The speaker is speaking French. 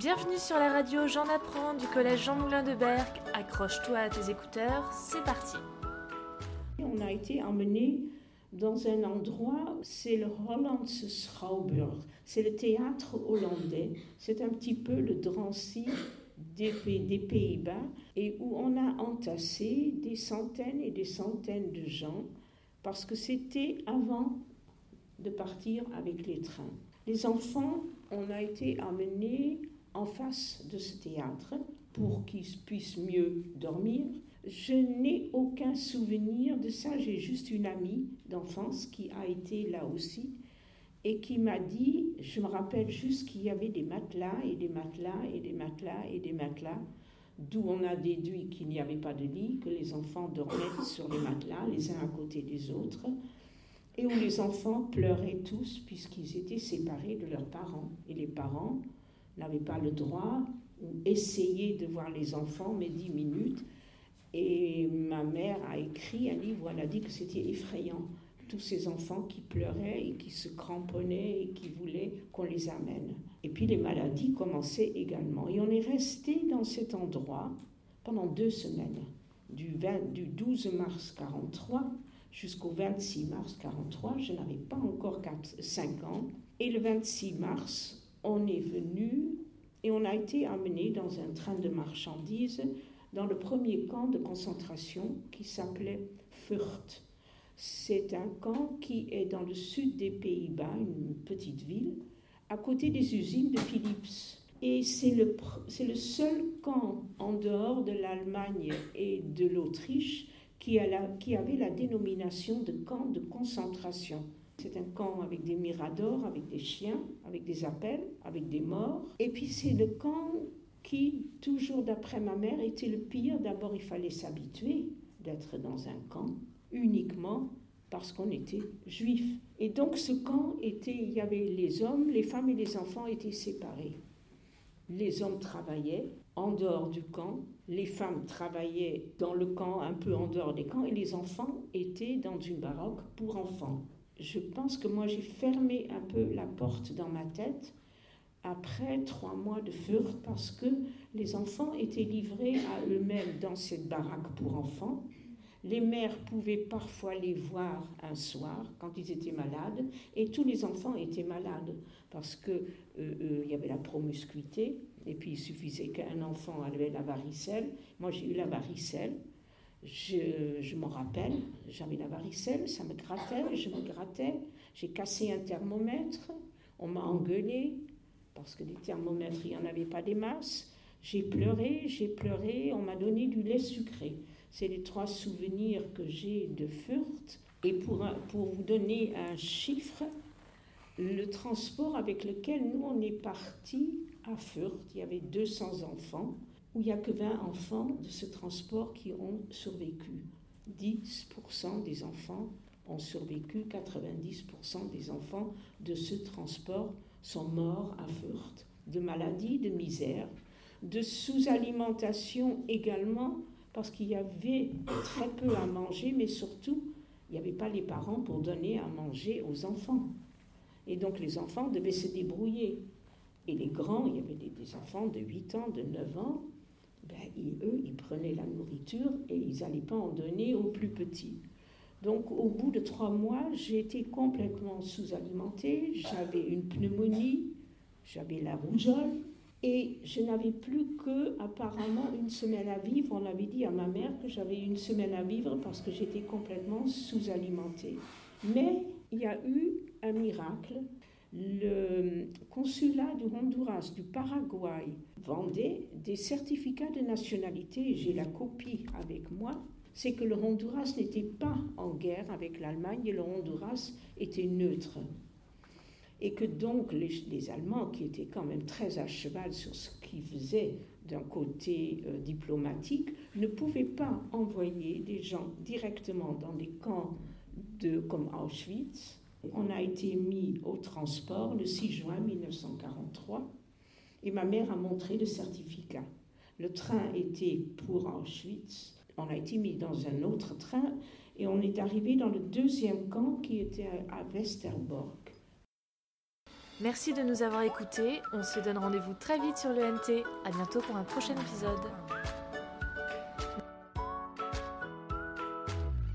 Bienvenue sur la radio J'en apprends du collège Jean Moulin de Berck. Accroche-toi à tes écouteurs, c'est parti. On a été emmené dans un endroit, c'est le Hollandse Schouwburg, c'est le théâtre hollandais, c'est un petit peu le Drancy des, Pays-Bas, et où on a entassé des centaines et des centaines de gens, parce que c'était avant de partir avec les trains. Les enfants, on a été amenés en face de ce théâtre pour qu'ils puissent mieux dormir. Je n'ai aucun souvenir de ça. J'ai juste une amie d'enfance qui a été là aussi et qui m'a dit, je me rappelle juste qu'il y avait des matelas et des matelas et des matelas et des matelas, d'où on a déduit qu'il n'y avait pas de lit, que les enfants dormaient sur les matelas, les uns à côté des autres, et où les enfants pleuraient tous puisqu'ils étaient séparés de leurs parents. Et les parents n'avaient pas le droit ou essayaient de voir les enfants, mais dix minutes. Et ma mère a écrit un livre où elle a dit que c'était effrayant. Tous ces enfants qui pleuraient et qui se cramponnaient et qui voulaient qu'on les amène. Et puis les maladies commençaient également. Et on est resté dans cet endroit pendant deux semaines, du, 20, du 12 mars 43 jusqu'au 26 mars 43. Je n'avais pas encore 4, 5 ans. Et le 26 mars, on est venu et on a été amené dans un train de marchandises dans le premier camp de concentration qui s'appelait Furt. C'est un camp qui est dans le sud des Pays-Bas, une petite ville, à côté des usines de Philips. Et c'est le, le seul camp en dehors de l'Allemagne et de l'Autriche qui, la, qui avait la dénomination de camp de concentration. C'est un camp avec des miradors, avec des chiens, avec des appels, avec des morts. Et puis c'est le camp qui, toujours d'après ma mère, était le pire. D'abord, il fallait s'habituer d'être dans un camp uniquement parce qu'on était juif. Et donc ce camp était, il y avait les hommes, les femmes et les enfants étaient séparés. Les hommes travaillaient en dehors du camp, les femmes travaillaient dans le camp, un peu en dehors des camps, et les enfants étaient dans une baraque pour enfants je pense que moi j'ai fermé un peu la porte dans ma tête après trois mois de feu parce que les enfants étaient livrés à eux-mêmes dans cette baraque pour enfants. Les mères pouvaient parfois les voir un soir quand ils étaient malades et tous les enfants étaient malades parce que euh, euh, y avait la promiscuité et puis il suffisait qu'un enfant avait la varicelle. Moi j'ai eu la varicelle je, m'en rappelle, j'avais la varicelle, ça me grattait, je me grattais. J'ai cassé un thermomètre, on m'a engueulé, parce que des thermomètres, il n'y en avait pas des masses. J'ai pleuré, j'ai pleuré, on m'a donné du lait sucré. C'est les trois souvenirs que j'ai de Furt. Et pour, pour vous donner un chiffre, le transport avec lequel nous on est parti à Furt, il y avait 200 enfants où il n'y a que 20 enfants de ce transport qui ont survécu. 10% des enfants ont survécu, 90% des enfants de ce transport sont morts à Fürth, de maladies, de misère, de sous-alimentation également, parce qu'il y avait très peu à manger, mais surtout, il n'y avait pas les parents pour donner à manger aux enfants. Et donc les enfants devaient se débrouiller. Et les grands, il y avait des, des enfants de 8 ans, de 9 ans, ben, eux, ils prenaient la nourriture et ils n'allaient pas en donner aux plus petits. Donc au bout de trois mois, été complètement sous-alimentée, j'avais une pneumonie, j'avais la rougeole et je n'avais plus que apparemment une semaine à vivre. On avait dit à ma mère que j'avais une semaine à vivre parce que j'étais complètement sous-alimentée. Mais il y a eu un miracle le consulat du Honduras, du Paraguay, vendait des certificats de nationalité, j'ai la copie avec moi, c'est que le Honduras n'était pas en guerre avec l'Allemagne et le Honduras était neutre. Et que donc les, Allemands, qui étaient quand même très à cheval sur ce qu'ils faisaient d'un côté euh, diplomatique, ne pouvaient pas envoyer des gens directement dans des camps comme Auschwitz on a été mis au transport le 6 juin 1943 et ma mère a montré le certificat. Le train était pour Auschwitz. On a été mis dans un autre train et on est arrivé dans le deuxième camp qui était à Westerbork. Merci de nous avoir écoutés. On se donne rendez-vous très vite sur le NT. À bientôt pour un prochain épisode.